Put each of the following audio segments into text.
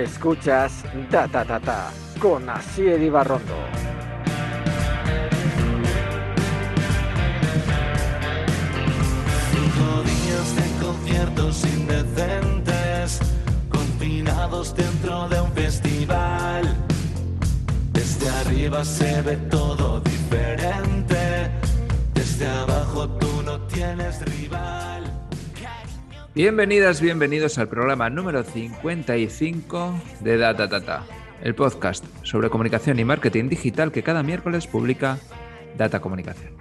Escuchas Da Ta Ta Ta con Asier Ibarrondo. Cinco días de conciertos indecentes, confinados dentro de un festival. Desde arriba se ve todo diferente, desde abajo tú no tienes rival. Bienvenidas, bienvenidos al programa número 55 de Data Data, el podcast sobre comunicación y marketing digital que cada miércoles publica Data Comunicación.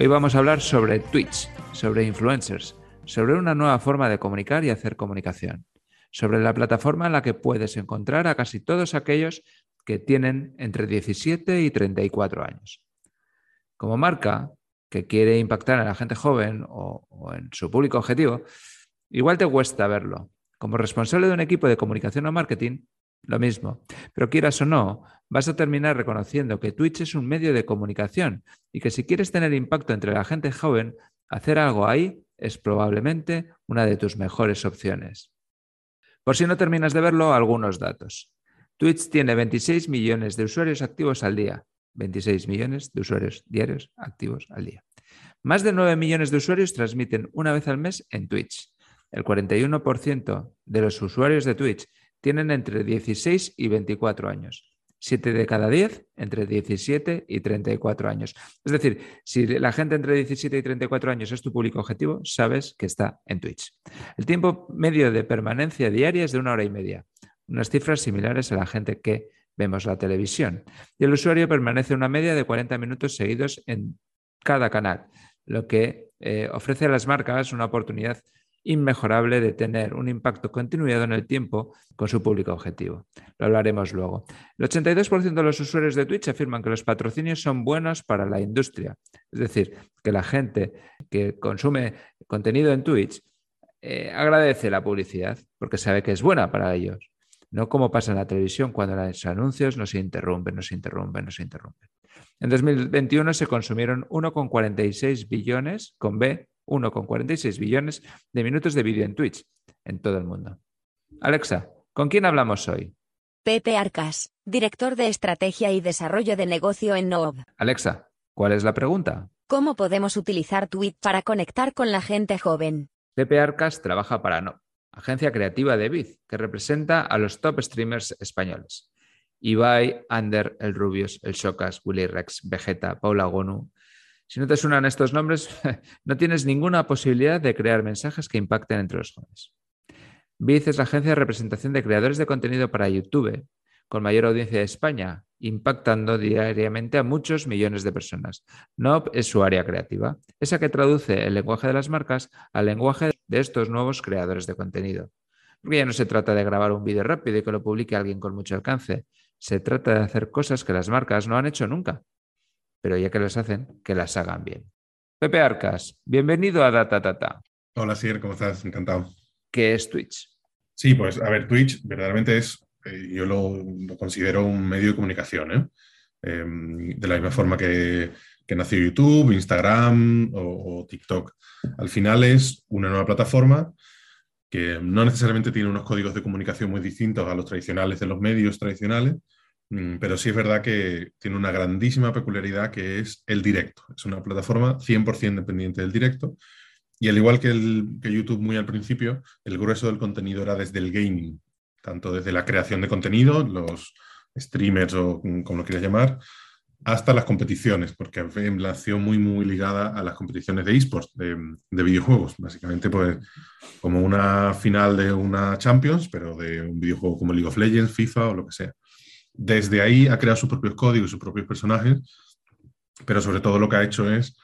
Hoy vamos a hablar sobre Twitch, sobre influencers, sobre una nueva forma de comunicar y hacer comunicación, sobre la plataforma en la que puedes encontrar a casi todos aquellos que tienen entre 17 y 34 años. Como marca que quiere impactar en la gente joven o, o en su público objetivo, Igual te cuesta verlo. Como responsable de un equipo de comunicación o marketing, lo mismo. Pero quieras o no, vas a terminar reconociendo que Twitch es un medio de comunicación y que si quieres tener impacto entre la gente joven, hacer algo ahí es probablemente una de tus mejores opciones. Por si no terminas de verlo, algunos datos. Twitch tiene 26 millones de usuarios activos al día. 26 millones de usuarios diarios activos al día. Más de 9 millones de usuarios transmiten una vez al mes en Twitch. El 41% de los usuarios de Twitch tienen entre 16 y 24 años. 7 de cada 10 entre 17 y 34 años. Es decir, si la gente entre 17 y 34 años es tu público objetivo, sabes que está en Twitch. El tiempo medio de permanencia diaria es de una hora y media, unas cifras similares a la gente que vemos la televisión. Y el usuario permanece una media de 40 minutos seguidos en cada canal, lo que eh, ofrece a las marcas una oportunidad inmejorable de tener un impacto continuado en el tiempo con su público objetivo. Lo hablaremos luego. El 82% de los usuarios de Twitch afirman que los patrocinios son buenos para la industria. Es decir, que la gente que consume contenido en Twitch eh, agradece la publicidad porque sabe que es buena para ellos. No como pasa en la televisión cuando los anuncios nos interrumpen, nos interrumpen, nos interrumpen. En 2021 se consumieron 1,46 billones con B 1,46 billones de minutos de vídeo en Twitch en todo el mundo. Alexa, ¿con quién hablamos hoy? Pepe Arcas, director de Estrategia y Desarrollo de Negocio en Noob. Alexa, ¿cuál es la pregunta? ¿Cómo podemos utilizar Twitch para conectar con la gente joven? Pepe Arcas trabaja para Noob, agencia creativa de Biz, que representa a los top streamers españoles. Ibai, Ander, El Rubius, El Shocas, Willy Rex, Vegeta, Paula Gonu, si no te suenan estos nombres, no tienes ninguna posibilidad de crear mensajes que impacten entre los jóvenes. Biz es la agencia de representación de creadores de contenido para YouTube, con mayor audiencia de España, impactando diariamente a muchos millones de personas. NOP es su área creativa, esa que traduce el lenguaje de las marcas al lenguaje de estos nuevos creadores de contenido. Porque ya no se trata de grabar un vídeo rápido y que lo publique alguien con mucho alcance. Se trata de hacer cosas que las marcas no han hecho nunca pero ya que las hacen, que las hagan bien. Pepe Arcas, bienvenido a Data Tata. Hola, Sier, ¿cómo estás? Encantado. ¿Qué es Twitch? Sí, pues a ver, Twitch verdaderamente es, eh, yo lo, considero un medio de comunicación, ¿eh? Em, de la misma forma que, nació YouTube, Instagram o, TikTok. Al final es una nueva plataforma que no necesariamente tiene unos códigos de comunicación muy distintos a los tradicionales de los medios tradicionales, pero sí es verdad que tiene una grandísima peculiaridad que es el directo. Es una plataforma 100% dependiente del directo. Y al igual que, el, que YouTube muy al principio, el grueso del contenido era desde el gaming, tanto desde la creación de contenido, los streamers o como lo quieras llamar, hasta las competiciones, porque nació muy, muy ligada a las competiciones de esports, de, de, videojuegos. Básicamente, pues, como una final de una Champions, pero de un videojuego como League of Legends, FIFA o lo que sea desde ahí ha creado sus propios códigos, sus propios personajes, pero sobre todo lo que ha hecho es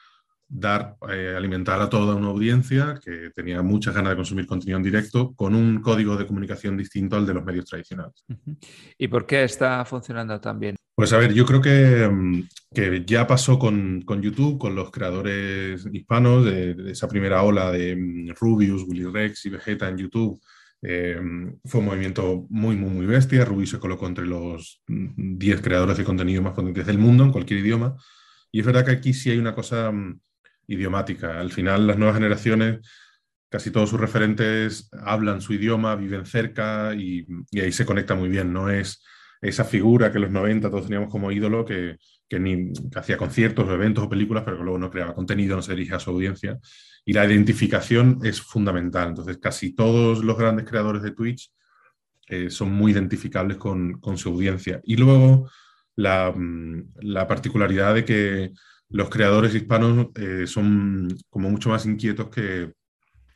dar, eh, alimentar a toda una audiencia que tenía muchas ganas de consumir contenido en directo con un código de comunicación distinto al de los medios tradicionales. ¿Y por qué está funcionando tan bien? Pues a ver, yo creo que, mm, que ya pasó con, con, YouTube, con los creadores hispanos de, de, esa primera ola de mm, Rubius, Willy Rex y Vegeta en YouTube, eh, fue un movimiento muy, muy, muy bestia. Ruby se colocó entre los 10 creadores de contenido más potentes del mundo en cualquier idioma. Y es verdad que aquí sí hay una cosa mm, idiomática. Al final, las nuevas generaciones casi todos sus referentes hablan su idioma, viven cerca y, ahí se conecta muy bien. No es esa figura que en los 90 todos teníamos como ídolo que, ni, hacía conciertos o eventos o películas, pero que luego no creaba contenido, no se dirige a su audiencia. Y la identificación es fundamental. Entonces, casi todos los grandes creadores de Twitch eh, son muy identificables con, su audiencia. Y luego la, particularidad de que los creadores hispanos eh, son como mucho más inquietos que,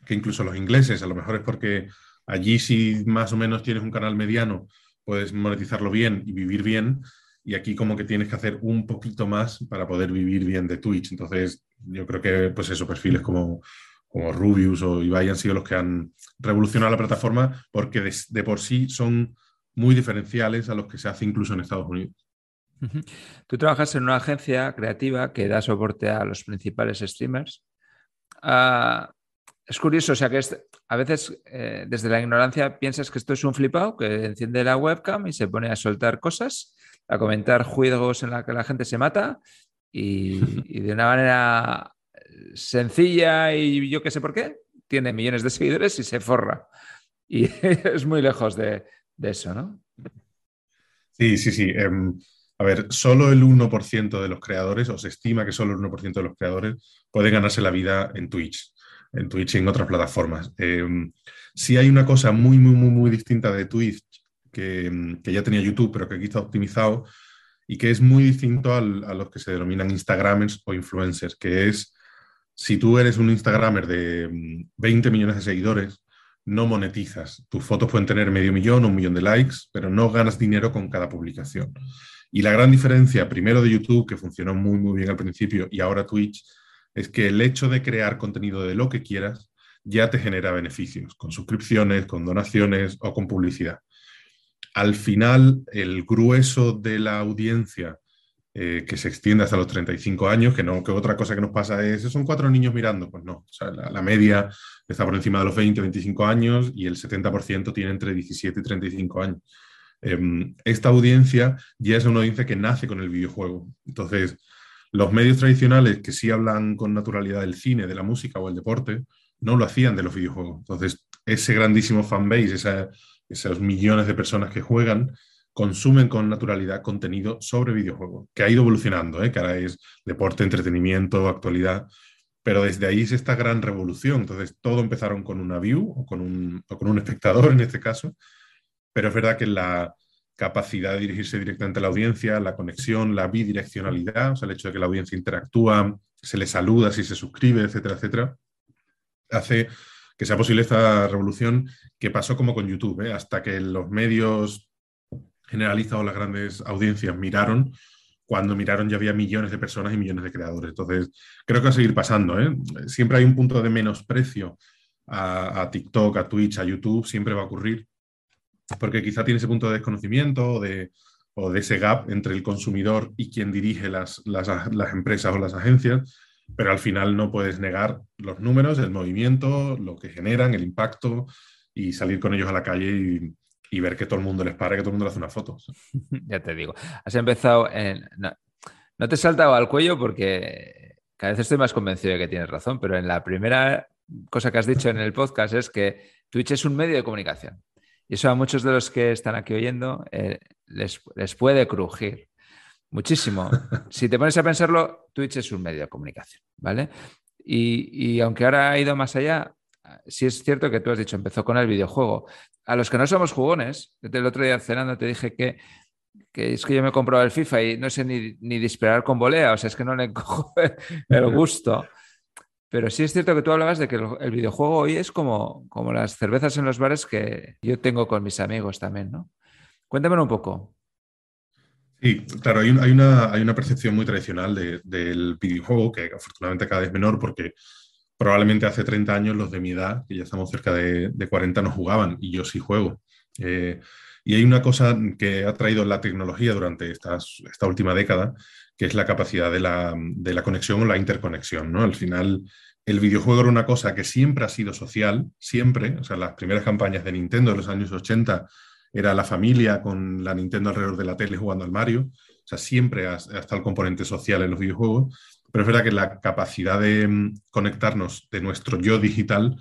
que incluso los ingleses. A lo mejor es porque allí si más o menos tienes un canal mediano, puedes monetizarlo bien y vivir bien. Y aquí como que tienes que hacer un poquito más para poder vivir bien de Twitch. Entonces, yo creo que pues esos perfiles como, como Rubius o Ibai han sido los que han revolucionado la plataforma porque de, por sí son muy diferenciales a los que se hace incluso en Estados Unidos. Tú trabajas en una agencia creativa que da soporte a los principales streamers. Ah, es curioso, o sea que a veces eh, desde la ignorancia piensas que esto es un flipado que enciende la webcam y se pone a soltar cosas, a comentar juegos en la que la gente se mata y, de una manera sencilla y yo qué sé por qué, tiene millones de seguidores y se forra. Y es muy lejos de, eso, ¿no? Sí, sí, sí. Em, a ver, solo el 1% de los creadores, o se estima que solo el 1% de los creadores pueden ganarse la vida en Twitch en Twitch y en otras plataformas. Eh, si hay una cosa muy, muy, muy, muy distinta de Twitch que, ya tenía YouTube, pero que aquí está optimizado y que es muy distinto a los que se denominan Instagramers o influencers, que es si tú eres un Instagramer de 20 millones de seguidores, no monetizas. Tus fotos pueden tener medio millón o un millón de likes, pero no ganas dinero con cada publicación. Y la gran diferencia, primero de YouTube, que funcionó muy, muy bien al principio, y ahora Twitch, es que el hecho de crear contenido de lo que quieras ya te genera beneficios, con suscripciones, con donaciones o con publicidad. Al final, el grueso de la audiencia eh, que se extiende hasta los 35 años, que no que otra cosa que nos pasa es, son cuatro niños mirando, pues no, la, media está por encima de los 20, 25 años y el 70% tiene entre 17 y 35 años. Em, esta audiencia ya es una audiencia que nace con el videojuego. Entonces, los medios tradicionales que sí hablan con naturalidad del cine, de la música o el deporte, no lo hacían de los videojuegos. Entonces, ese grandísimo fanbase, esos millones de personas que juegan, consumen con naturalidad contenido sobre videojuegos, que ha ido evolucionando, ¿eh? que ahora es deporte, entretenimiento, actualidad, pero desde ahí es esta gran revolución. Entonces, todo empezaron con una view o con un, con un espectador en este caso, pero es verdad que la, capacidad de dirigirse directamente a la audiencia, la conexión, la bidireccionalidad, o sea, el hecho de que la audiencia interactúa, se le saluda si se suscribe, etcétera, etcétera, hace que sea posible esta revolución que pasó como con YouTube, ¿eh? hasta que los medios generalizados, las grandes audiencias miraron, cuando miraron ya había millones de personas y millones de creadores. Entonces, creo que va a seguir pasando. ¿eh? Siempre hay un punto de menosprecio a, a TikTok, a Twitch, a YouTube, siempre va a ocurrir porque quizá tiene ese punto de desconocimiento o de, ese gap entre el consumidor y quien dirige las, empresas o las agencias, pero al final no puedes negar los números, el movimiento, lo que generan, el impacto y salir con ellos a la calle y, ver que todo el mundo les para, que todo el mundo le hace una foto. Ya te digo, has empezado en... No, te he saltado al cuello porque cada vez estoy más convencido de que tienes razón, pero en la primera cosa que has dicho en el podcast es que Twitch es un medio de comunicación. Y eso a muchos de los que están aquí oyendo eh, les, puede crujir muchísimo. si te pones a pensarlo, Twitch es un medio de comunicación, ¿vale? Y, aunque ahora ha ido más allá, sí es cierto que tú has dicho, empezó con el videojuego. A los que no somos jugones, el otro día cenando te dije que, es que yo me he comprado el FIFA y no sé ni, ni disparar con volea, o sea, es que no le cojo el gusto. Pero sí es cierto que tú hablabas de que el, videojuego hoy es como, como las cervezas en los bares que yo tengo con mis amigos también, ¿no? Cuéntamelo un poco. Sí, claro, hay, una, hay una, percepción muy tradicional del videojuego que afortunadamente cada vez menor porque probablemente hace 30 años los de mi edad, que ya estamos cerca de, 40, no jugaban y yo sí juego. Eh, y hay una cosa que ha traído la tecnología durante esta última década, que es la capacidad de la, de la conexión o la interconexión. ¿no? Al final, el videojuego era una cosa que siempre ha sido social, siempre. O sea, las primeras campañas de Nintendo de los años 80 era la familia con la Nintendo alrededor de la tele jugando al Mario. O sea, siempre ha, estado el componente social en los videojuegos. Pero es verdad que la capacidad de mm, conectarnos de nuestro yo digital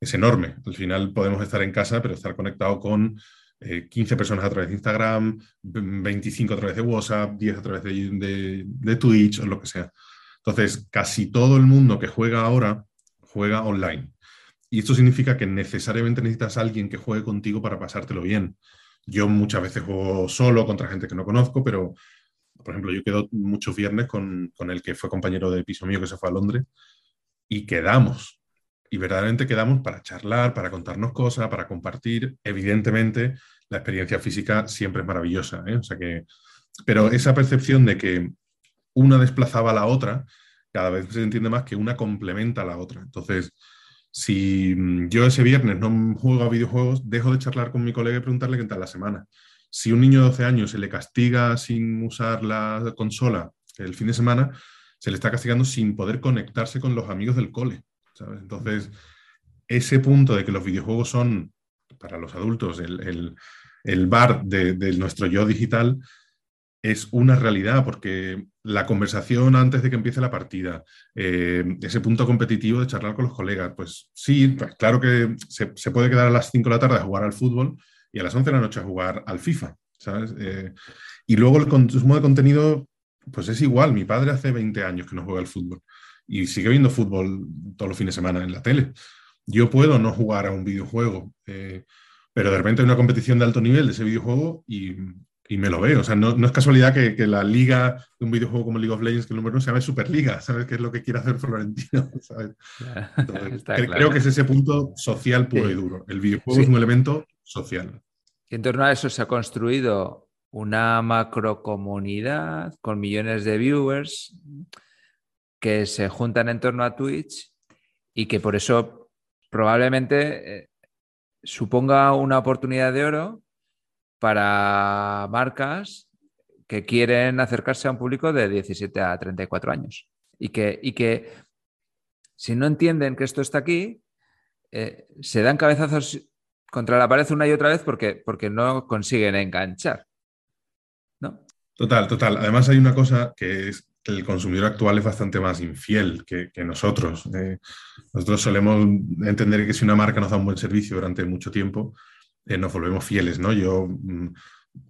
es enorme. Al final podemos estar en casa, pero estar conectado con 15 personas a través de Instagram, 25 a través de WhatsApp, 10 a través de, de Twitch o lo que sea. Entonces, casi todo el mundo que juega ahora juega online. Y esto significa que necesariamente necesitas a alguien que juegue contigo para pasártelo bien. Yo muchas veces juego solo contra gente que no conozco, pero, por ejemplo, yo quedo muchos viernes con, el que fue compañero de piso mío que se fue a Londres y quedamos. Y verdaderamente quedamos para charlar, para contarnos cosas, para compartir. Evidentemente, la experiencia física siempre es maravillosa. ¿eh? O sea que, pero esa percepción de que una desplazaba a la otra, cada vez se entiende más que una complementa a la otra. Entonces, si mm, yo ese viernes no juego a videojuegos, dejo de charlar con mi colega y preguntarle qué tal la semana. Si un niño de 12 años se le castiga sin usar la consola el fin de semana, se le está castigando sin poder conectarse con los amigos del cole. Entonces, ese punto de que los videojuegos son, para los adultos, el, bar de nuestro yo digital, es una realidad, porque la conversación antes de que empiece la partida, eh, ese punto competitivo de charlar con los colegas, pues sí, claro que se, puede quedar a las 5 de la tarde a jugar al fútbol y a las 11 de la noche a jugar al FIFA, ¿sabes? Eh, y luego el consumo de contenido, pues es igual. Mi padre hace 20 años que no juega al fútbol y sigue viendo fútbol todos los fines de semana en la tele. Yo puedo no jugar a un videojuego, eh, pero de repente hay una competición de alto nivel de ese videojuego y y me lo veo. O sea, no, es casualidad que, la liga de un videojuego como League of Legends, que el número uno se llame Superliga, ¿sabes? qué es lo que quiere hacer Florentino, creo que es ese punto social puro y duro. El videojuego es un elemento social. Y en torno a eso se ha construido una macrocomunidad con millones de viewers que se juntan en torno a Twitch y que por eso probablemente eh, suponga una oportunidad de oro para marcas que quieren acercarse a un público de 17 a 34 años y que, y que si no entienden que esto está aquí, eh, se dan cabezazos contra la pared una y otra vez porque, porque no consiguen enganchar. ¿no? Total, total. Además hay una cosa que es que el consumidor actual es bastante más infiel que, nosotros. Eh, nosotros solemos entender que si una marca nos da un buen servicio durante mucho tiempo, eh, nos volvemos fieles, ¿no? Yo, mm,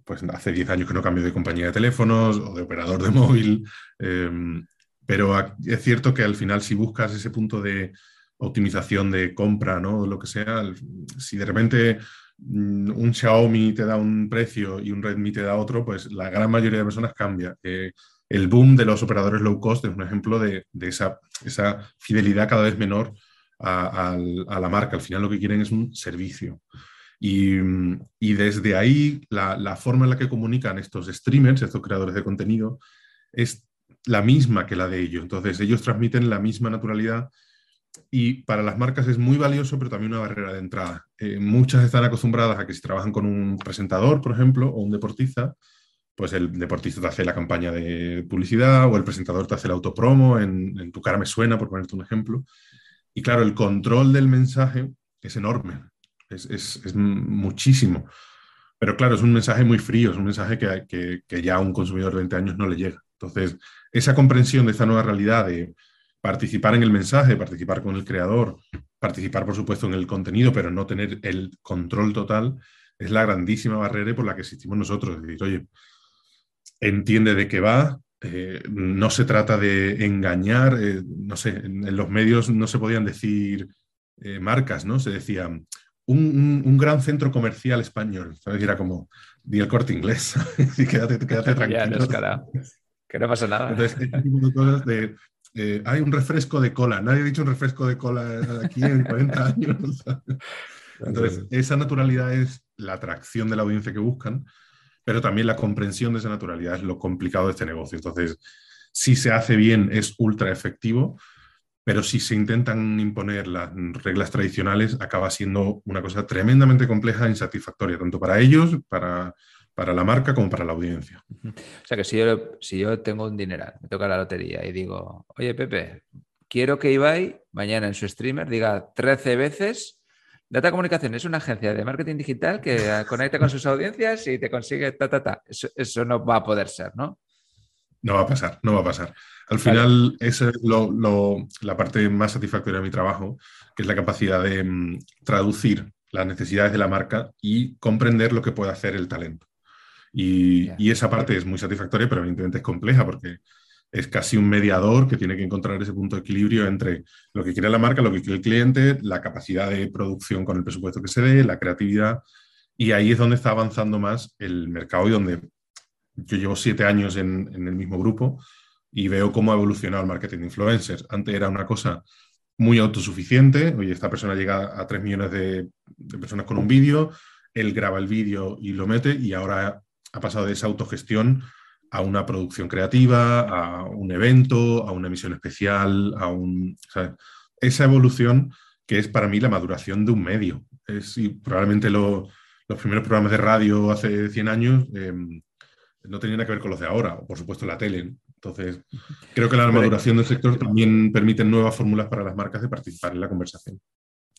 pues hace 10 años que no cambio de compañía de teléfonos o de operador de móvil, em, pero es cierto que al final si buscas ese punto de optimización de compra, ¿no? Lo que sea, si de repente mm, un Xiaomi te da un precio y un Redmi te da otro, pues la gran mayoría de personas cambia. Eh, el boom de los operadores low cost es un ejemplo de, esa, esa, fidelidad cada vez menor a, la marca. Al final lo que quieren es un servicio. Y, desde ahí, la, forma en la que comunican estos streamers, estos creadores de contenido, es la misma que la de ellos. Entonces, ellos transmiten la misma naturalidad y para las marcas es muy valioso, pero también una barrera de entrada. Eh, muchas están acostumbradas a que si trabajan con un presentador, por ejemplo, o un deportista, pues el deportista te hace la campaña de publicidad o el presentador te hace el autopromo, en, en tu cara me suena, por ponerte un ejemplo. Y claro, el control del mensaje es enorme es, muchísimo. Pero claro, es un mensaje muy frío, es un mensaje que, que, ya a un consumidor de 20 años no le llega. Entonces, esa comprensión de esta nueva realidad de participar en el mensaje, participar con el creador, participar, por supuesto, en el contenido, pero no tener el control total, es la grandísima barrera por la que existimos nosotros. Es decir, oye, entiende de qué va, eh, no se trata de engañar, eh, no sé, en, los medios no se podían decir eh, marcas, ¿no? Se decían, un, gran centro comercial español, ¿sabes? era como, di el corte inglés, y quédate, quédate tranquilo. que no pasa nada. Entonces, este tipo de cosas de, eh, hay un refresco de cola, nadie ha dicho un refresco de cola aquí en 40 años. Entonces, esa naturalidad es la atracción de la audiencia que buscan, pero también la comprensión de esa naturalidad es lo complicado de este negocio. Entonces, si se hace bien, es ultra efectivo, pero si se intentan imponer las reglas tradicionales, acaba siendo una cosa tremendamente compleja e insatisfactoria, tanto para ellos, para, para la marca, como para la audiencia. O sea que si yo, si yo tengo un dineral, me toca la lotería y digo, oye Pepe, quiero que Ibai mañana en su streamer diga 13 veces Data Comunicación es una agencia de marketing digital que conecta con sus audiencias y te consigue ta, ta, ta. Eso, eso no va a poder ser, ¿no? No va a pasar, no va a pasar. Al final, esa es la parte más satisfactoria de mi trabajo, que es la capacidad de mm, traducir las necesidades de la marca y comprender lo que puede hacer el talento. Y, y, esa parte es muy satisfactoria, pero evidentemente es compleja porque es casi un mediador que tiene que encontrar ese punto de equilibrio entre lo que quiere la marca, lo que quiere el cliente, la capacidad de producción con el presupuesto que se dé, la creatividad. Y ahí es donde está avanzando más el mercado y donde yo llevo siete años en, en el mismo grupo y veo cómo ha evolucionado el marketing de influencers. Antes era una cosa muy autosuficiente. Oye, esta persona llega a 3 millones de, personas con un vídeo, él graba el vídeo y lo mete y ahora ha pasado de esa autogestión a una producción creativa, a un evento, a una emisión especial, a un... Esa evolución que es para mí la maduración de un medio. Es, y probablemente los primeros programas de radio hace 100 años em, no tenían nada que ver con los de ahora, o por supuesto la tele. Entonces, creo que la maduración del sector también permite nuevas fórmulas para las marcas de participar en la conversación.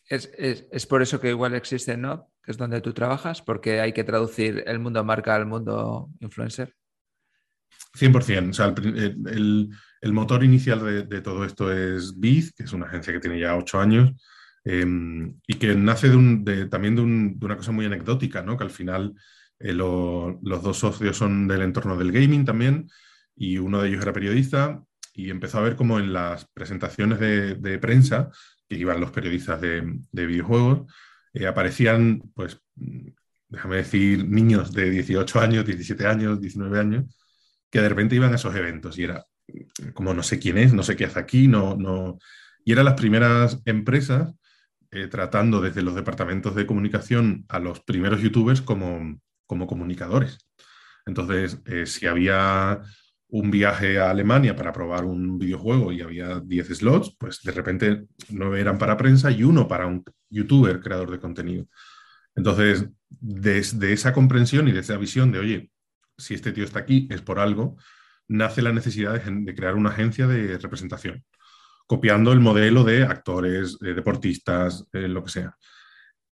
Es, por eso que igual existe ¿no? que es donde tú trabajas, porque hay que traducir el mundo marca al mundo influencer. 100%. O sea, el, el, motor inicial de, todo esto es Biz, que es una agencia que tiene ya ocho años em, y que nace de un, también de, una cosa muy anecdótica, ¿no? que al final eh, los dos socios son del entorno del gaming también y uno de ellos era periodista y empezó a ver como en las presentaciones de, prensa que iban los periodistas de, videojuegos, eh, aparecían, pues, déjame decir, niños de 18 años, 17 años, 19 años, que de repente iban a esos eventos y era como no sé quién es, no sé qué hace aquí, no, no... Y eran las primeras empresas eh, tratando desde los departamentos de comunicación a los primeros youtubers como, como comunicadores. Entonces, eh, si había un viaje a Alemania para probar un videojuego y había 10 slots, pues de repente 9 eran para prensa y uno para un youtuber creador de contenido. Entonces, desde esa comprensión y desde esa visión de, oye, si este tío está aquí es por algo, nace la necesidad de, crear una agencia de representación, copiando el modelo de actores, deportistas, eh, lo que sea.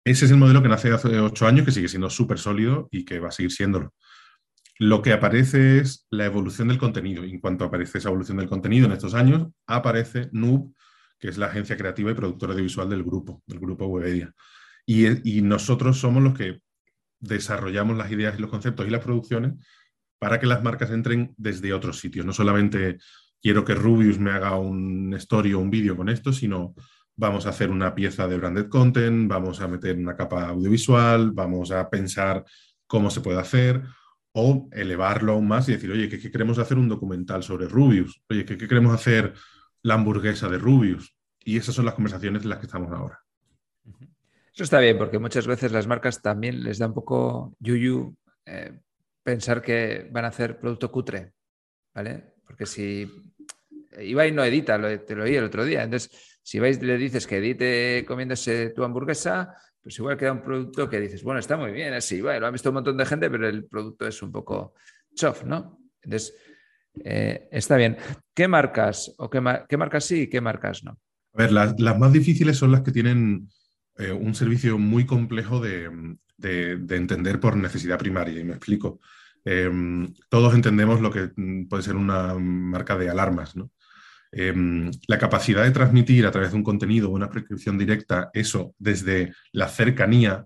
Ese es el modelo que nace hace ocho años, que sigue siendo súper sólido y que va a seguir siéndolo. Lo que aparece es la evolución del contenido. Y en cuanto aparece esa evolución del contenido en estos años, aparece Noob, que es la agencia creativa y productora audiovisual del grupo, del grupo Webedia. Y, y nosotros somos los que desarrollamos las ideas y los conceptos y las producciones para que las marcas entren desde otros sitios. No solamente quiero que Rubius me haga un story o un vídeo con esto, sino vamos a hacer una pieza de branded content, vamos a meter una capa audiovisual, vamos a pensar cómo se puede hacer o elevarlo aún más y decir, oye, ¿qué, queremos hacer un documental sobre Rubius? Oye, ¿qué, queremos hacer la hamburguesa de Rubius? Y esas son las conversaciones en las que estamos ahora. Eso está bien, porque muchas veces las marcas también les da un poco yuyu eh, pensar que van a hacer producto cutre, ¿vale? Porque si Ibai no edita, te lo oí el otro día, entonces si vais le dices que edite comiéndose tu hamburguesa, pues igual queda un producto que dices, bueno, está muy bien, así, bueno, lo ha visto un montón de gente, pero el producto es un poco chof, ¿no? Entonces, eh, está bien. ¿Qué marcas o qué, marcas sí y qué marcas no? A ver, las, más difíciles son las que tienen eh, un servicio muy complejo de, entender por necesidad primaria, y me explico. Em, todos entendemos lo que mm, puede ser una marca de alarmas, ¿no? Em, la capacidad de transmitir a través de un contenido o una prescripción directa eso desde la cercanía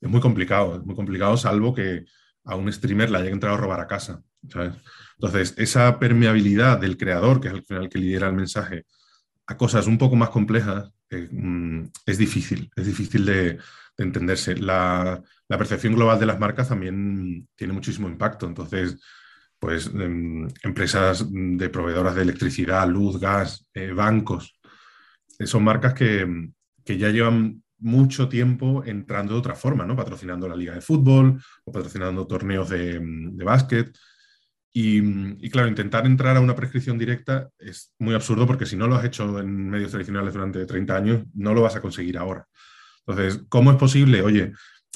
es muy complicado, es muy complicado salvo que a un streamer le haya entrado a robar a casa. Entonces, esa permeabilidad del creador, que es al final que lidera el mensaje, a cosas un poco más complejas, eh, mm, es difícil, es difícil de, entenderse. La, percepción global de las marcas también tiene muchísimo impacto. Entonces, pues em, empresas de proveedoras de electricidad, luz, gas, eh, bancos. Eh, son marcas que, ya llevan mucho tiempo entrando de otra forma, ¿no? Patrocinando la liga de fútbol o patrocinando torneos de, básquet. Y, claro, intentar entrar a una prescripción directa es muy absurdo porque si no lo has hecho en medios tradicionales durante 30 años, no lo vas a conseguir ahora. Entonces, ¿cómo es posible? Oye,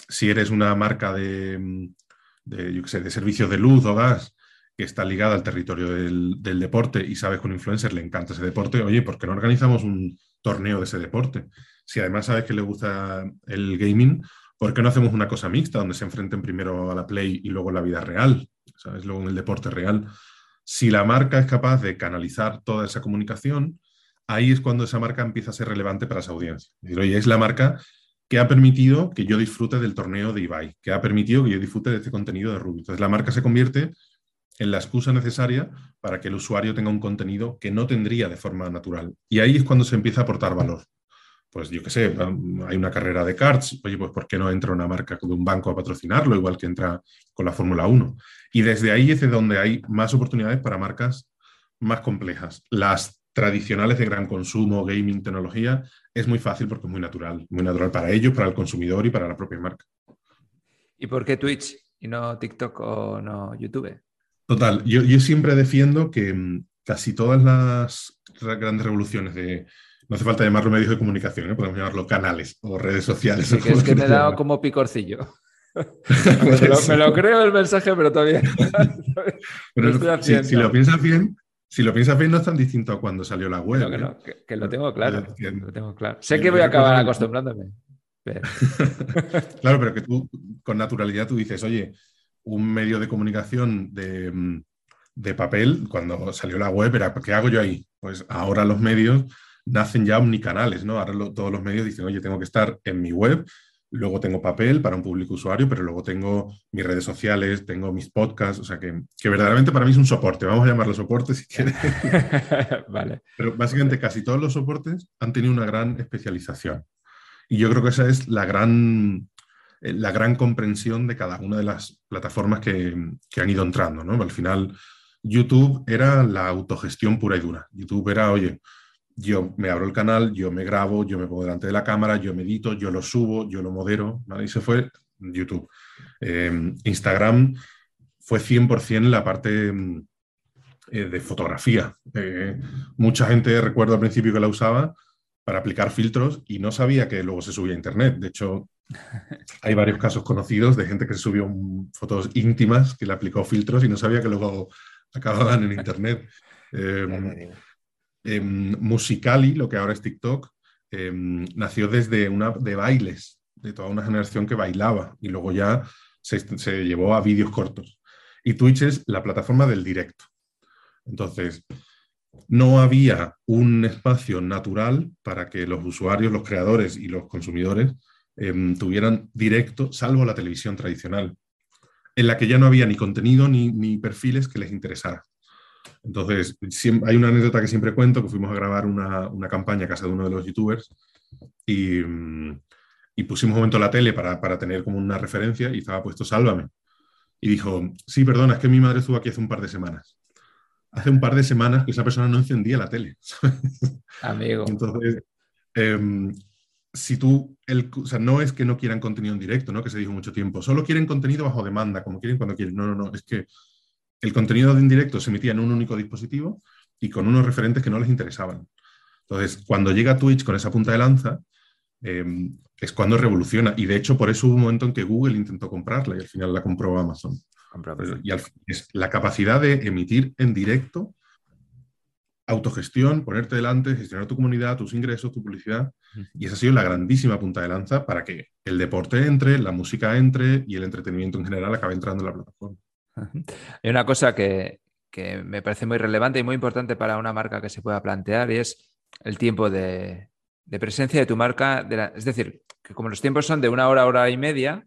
si eres una marca de, de, de servicios de luz o gas que está ligada al territorio del, deporte y sabes que un influencer le encanta ese deporte, oye, ¿por qué no organizamos un torneo de ese deporte? Si además sabes que le gusta el gaming, ¿por qué no hacemos una cosa mixta donde se enfrenten primero a la play y luego a la vida real? ¿Sabes? Luego en el deporte real. Si la marca es capaz de canalizar toda esa comunicación, ahí es cuando esa marca empieza a ser relevante para esa audiencia. Es decir, oye, es la marca que ha permitido que yo disfrute del torneo de Ibai, que ha permitido que yo disfrute de este contenido de Ruby. Entonces la marca se convierte en la excusa necesaria para que el usuario tenga un contenido que no tendría de forma natural. Y ahí es cuando se empieza a aportar valor. Pues yo qué sé, hay una carrera de karts, oye, pues ¿por qué no entra una marca de un banco a patrocinarlo, igual que entra con la Fórmula 1? Y desde ahí es de donde hay más oportunidades para marcas más complejas. Las tradicionales de gran consumo, gaming, tecnología, es muy fácil porque es muy natural, muy natural para ellos, para el consumidor y para la propia marca. ¿Y por qué Twitch y no TikTok o no YouTube? Total, yo, siempre defiendo que mm, casi todas las grandes revoluciones de, no hace falta llamarlo medios de comunicación, ¿eh? podemos llamarlo canales o redes sociales. es que me he dado como picorcillo. me, lo, creo el mensaje, pero todavía. si, lo piensas bien, si lo piensas bien, no es tan distinto a cuando salió la web. que, lo tengo claro. Sé que voy a acabar acostumbrándome. claro, pero que tú con naturalidad tú dices, oye, un medio de comunicación de, de, papel, cuando salió la web, era, ¿qué hago yo ahí? Pues ahora los medios nacen ya omnicanales, ¿no? Ahora todos los medios dicen, oye, tengo que estar en mi web, luego tengo papel para un público usuario, pero luego tengo mis redes sociales, tengo mis podcasts, o sea que, verdaderamente para mí es un soporte, vamos a llamarlo soporte si quieres. vale. Pero básicamente casi todos los soportes han tenido una gran especialización. Y yo creo que esa es la gran, la gran comprensión de cada una de las plataformas que, que han ido entrando, ¿no? Al final, YouTube era la autogestión pura y dura. YouTube era, oye, yo me abro el canal, yo me grabo, yo me pongo delante de la cámara, yo medito, yo lo subo, yo lo modero, Y se fue YouTube. Eh, Instagram fue 100% la parte eh, de fotografía. Eh, mucha gente, recuerdo al principio que la usaba para aplicar filtros y no sabía que luego se subía a Internet. De hecho, hay varios casos conocidos de gente que se subió fotos íntimas, que le aplicó filtros y no sabía que luego acababan en Internet. Em, Musicali, lo que ahora es TikTok, em, nació desde una de bailes, de toda una generación que bailaba y luego ya se, llevó a vídeos cortos. Y Twitch es la plataforma del directo. Entonces, no había un espacio natural para que los usuarios, los creadores y los consumidores em, tuvieran directo, salvo la televisión tradicional, en la que ya no había ni contenido ni perfiles que les interesara. Entonces, hay una anécdota que siempre cuento, que fuimos a grabar una, campaña a casa de uno de los youtubers y, pusimos un momento la tele para, tener como una referencia y estaba puesto Sálvame. Y dijo, sí, perdona, es que mi madre estuvo aquí hace un par de semanas. Hace un par de semanas que esa persona no encendía la tele. Amigo. Entonces, em, si tú, el, o sea, no es que no quieran contenido en directo, ¿no? Que se dijo mucho tiempo, solo quieren contenido bajo demanda, como quieren cuando quieren. No, no, no, es que el contenido de indirecto se emitía en un único dispositivo y con unos referentes que no les interesaban. Entonces, cuando llega Twitch con esa punta de lanza, em, es cuando revoluciona. Y de hecho, por eso hubo un momento en que Google intentó comprarla y al final la compró Amazon. Y es la capacidad de emitir en directo, autogestión, ponerte delante, gestionar tu comunidad, tus ingresos, tu publicidad. Y esa ha sido la grandísima punta de lanza para que el deporte entre, la música entre y el entretenimiento en general acabe entrando en la plataforma. Hay una cosa que, me parece muy relevante y muy importante para una marca que se pueda plantear y es el tiempo de, presencia de tu marca. es decir, que como los tiempos son de una hora, hora y media,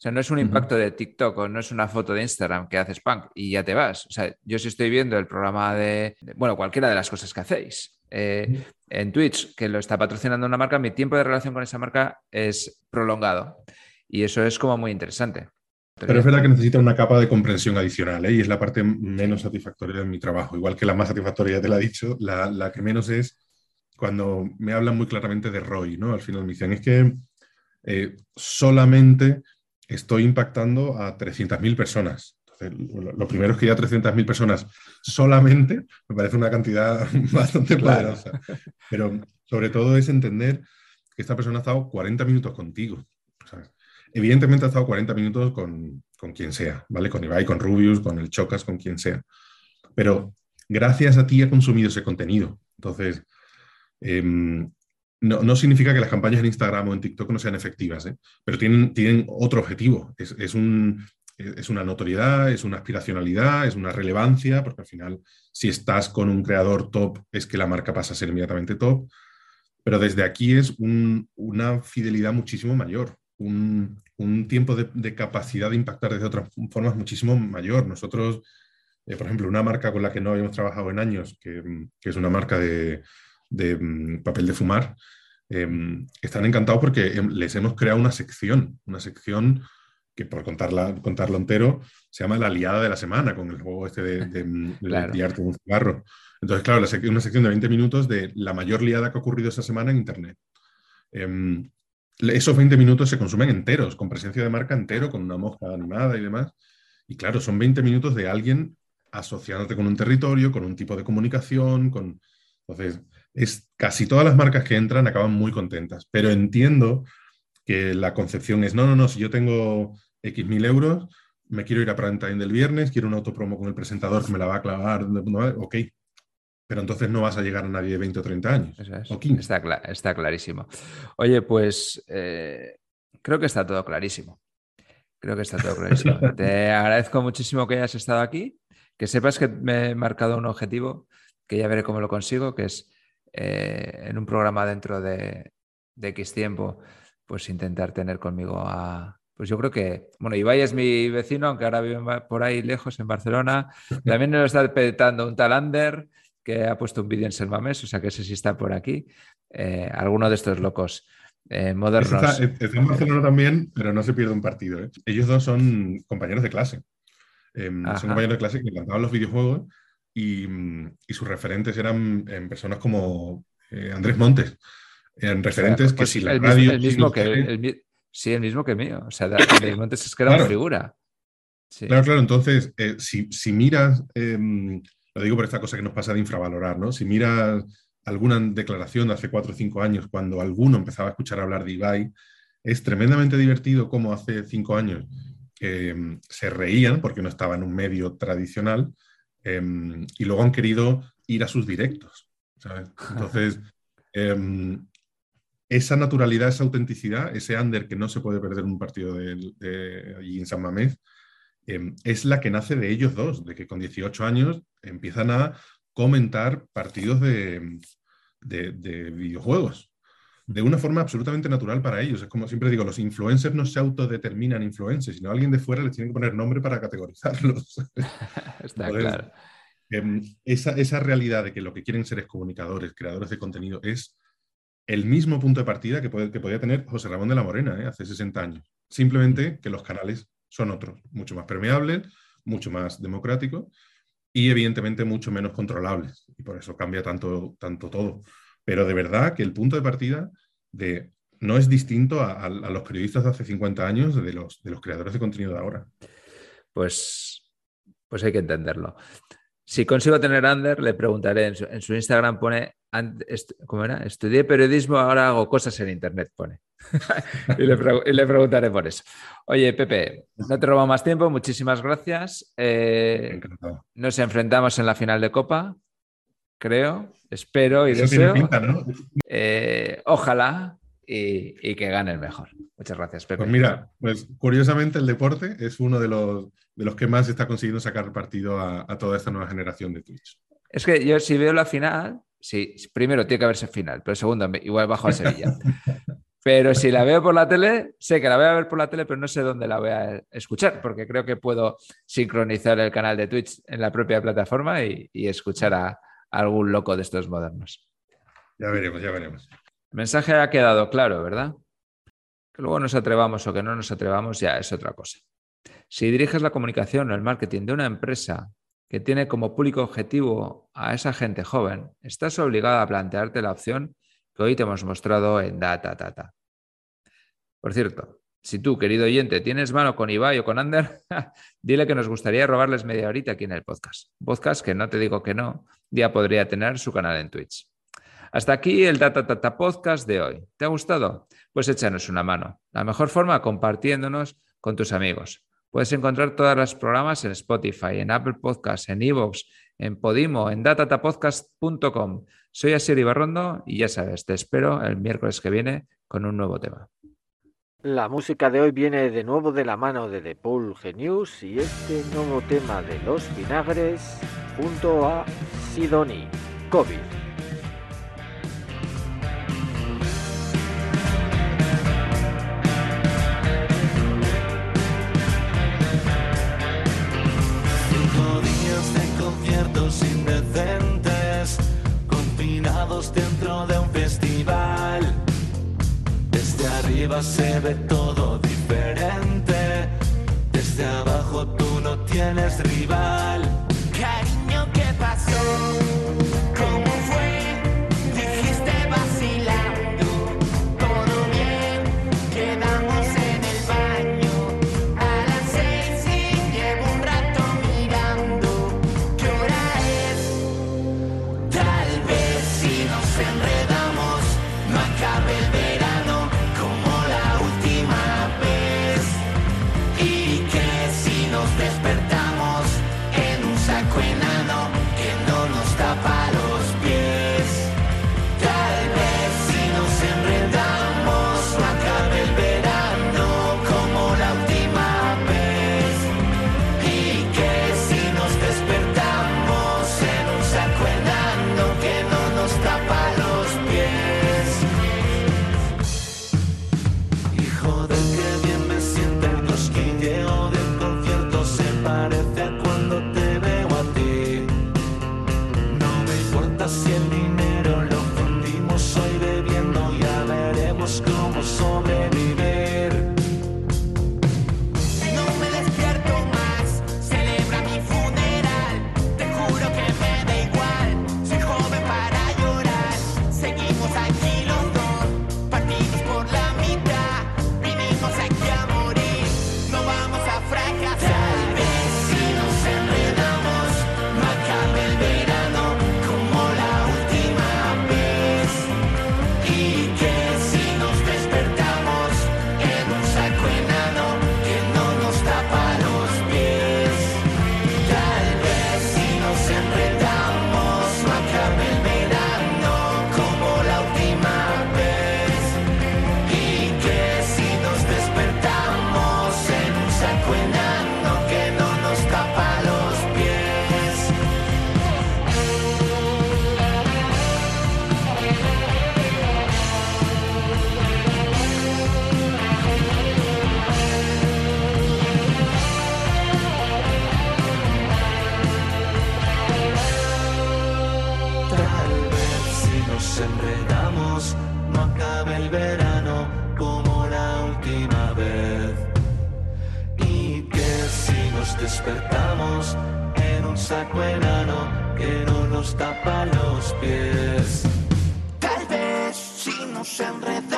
o sea, no es un impacto de TikTok o no es una foto de Instagram que haces punk y ya te vas. O sea, yo si estoy viendo el programa de, bueno, cualquiera de las cosas que hacéis eh, en Twitch, que lo está patrocinando una marca, mi tiempo de relación con esa marca es prolongado. Y eso es como muy interesante. Pero es verdad que necesita una capa de comprensión adicional ¿eh? y es la parte menos satisfactoria de mi trabajo. Igual que la más satisfactoria, te la he dicho, la, que menos es cuando me hablan muy claramente de ROI, ¿no? Al final me dicen, es que eh, solamente estoy impactando a 300.000 personas. Entonces, lo, primero es que ya 300.000 personas solamente me parece una cantidad bastante poderosa. Pero sobre todo es entender que esta persona ha estado 40 minutos contigo. Evidentemente ha estado 40 minutos con, quien sea, ¿vale? Con Ibai, con Rubius, con el Chocas, con quien sea. Pero gracias a ti ha consumido ese contenido. Entonces, em, no, significa que las campañas en Instagram o en TikTok no sean efectivas, ¿eh? pero tienen, tienen otro objetivo. Es, un, es una notoriedad, es una aspiracionalidad, es una relevancia, porque al final, si estás con un creador top, es que la marca pasa a ser inmediatamente top. Pero desde aquí es una fidelidad muchísimo mayor, un, tiempo de, capacidad de impactar desde otras formas muchísimo mayor. Nosotros, eh, por ejemplo, una marca con la que no habíamos trabajado en años, que, es una marca de, mm, papel de fumar, em, están encantados porque em, les hemos creado una sección, una sección que por contarla, contarlo entero, se llama La liada de la semana, con el juego este de, de, de, un cigarro. Entonces, claro, una sección de 20 minutos de la mayor liada que ha ocurrido esa semana en Internet. Em, esos 20 minutos se consumen enteros, con presencia de marca entero, con una mosca animada y demás. Y claro, son 20 minutos de alguien asociándote con un territorio, con un tipo de comunicación, con... Entonces, es, casi todas las marcas que entran acaban muy contentas, pero entiendo que la concepción es, no, no, no, si yo tengo X mil euros, me quiero ir a prime time del viernes, quiero un autopromo con el presentador que me la va a clavar, ok, pero entonces no vas a llegar a nadie de 20 o 30 años. Está, está, clarísimo. Oye, pues eh, creo que está todo clarísimo. Creo que está todo clarísimo. Te agradezco muchísimo que hayas estado aquí, que sepas que me he marcado un objetivo, que ya veré cómo lo consigo, que es eh, en un programa dentro de, de X tiempo, pues intentar tener conmigo a, pues yo creo que, bueno, Ibai es mi vecino, aunque ahora vive por ahí lejos, en Barcelona. También nos está petando un talander que ha puesto un vídeo en Selmames, o sea que ese sí está por aquí. Eh, alguno de estos locos eh, modernos. Está, en Barcelona también, pero no se pierde un partido. ¿eh? Ellos dos son compañeros de clase. Em, son compañeros de clase que encantaban los videojuegos y, sus referentes eran en personas como Andrés Montes. En referentes que pues si la el radio. Mismo, que, el, sí, el mismo que mío. O sea, Andrés Montes es que era una figura. Claro, claro. Entonces, si, si, miras em, lo digo por esta cosa que nos pasa de infravalorar, ¿no? Si miras alguna declaración de hace cuatro o cinco años, cuando alguno empezaba a escuchar hablar de Ibai, es tremendamente divertido como hace cinco años em, se reían porque no estaba en un medio tradicional em, y luego han querido ir a sus directos. Entonces, em, esa naturalidad, esa autenticidad, ese under que no se puede perder en un partido de, allí en San Mamés, Em, es la que nace de ellos dos, de que con 18 años empiezan a comentar partidos de, videojuegos de una forma absolutamente natural para ellos. Es como siempre digo, los influencers no se autodeterminan influencers, sino alguien de fuera les tiene que poner nombre para categorizarlos. Está claro. Em, esa, realidad de que lo que quieren ser es comunicadores, creadores de contenido, es el mismo punto de partida que, que podía tener José Ramón de la Morena ¿eh? hace 60 años. Simplemente que los canales son otros, mucho más permeables, mucho más democráticos y evidentemente mucho menos controlables. Y por eso cambia tanto, tanto todo. Pero de verdad que el punto de partida de, no es distinto a, los periodistas de hace 50 años de los, de los creadores de contenido de ahora. Pues, pues hay que entenderlo. Si consigo tener Ander, le preguntaré. En su, Instagram pone, ¿cómo era? Estudié periodismo, ahora hago cosas en Internet, pone. y, le preguntaré por eso. Oye, Pepe, no te robo más tiempo, muchísimas gracias. Eh, nos enfrentamos en la final de Copa, creo, espero y deseo. Eh, ojalá y, que gane el mejor. Muchas gracias, Pepe. Pues mira, pues curiosamente el deporte es uno de los, de los que más está consiguiendo sacar partido a, toda esta nueva generación de Twitch. Es que yo si veo la final, sí, primero tiene que haberse final, pero segundo, igual bajo a Sevilla. Pero si la veo por la tele, sé que la voy a ver por la tele, pero no sé dónde la voy a escuchar, porque creo que puedo sincronizar el canal de Twitch en la propia plataforma y, y escuchar a, algún loco de estos modernos. Ya veremos, ya veremos. El mensaje ha quedado claro, ¿verdad? Que luego nos atrevamos o que no nos atrevamos ya es otra cosa. Si diriges la comunicación o el marketing de una empresa que tiene como público objetivo a esa gente joven, estás obligado a plantearte la opción que hoy te hemos mostrado en Data Tata. Por cierto, si tú, querido oyente, tienes mano con Ibai o con Ander, dile que nos gustaría robarles media horita aquí en el podcast. Podcast que no te digo que no, ya podría tener su canal en Twitch. Hasta aquí el Data Tata Podcast de hoy. ¿Te ha gustado? Pues échanos una mano. La mejor forma compartiéndonos con tus amigos. Puedes encontrar todos los programas en Spotify, en Apple Podcasts, en Evox, en Podimo, en datatapodcast.com. Soy Asier Ibarrondo y ya sabes, te espero el miércoles que viene con un nuevo tema. La música de hoy viene de nuevo de la mano de The Paul Genius y este nuevo tema de Los Vinagres junto a Sidoni, COVID. Arriba se ve todo diferente. Desde abajo tú no tienes rival. Despertamos en un saco enano que no nos tapa los pies. Tal vez si nos enredamos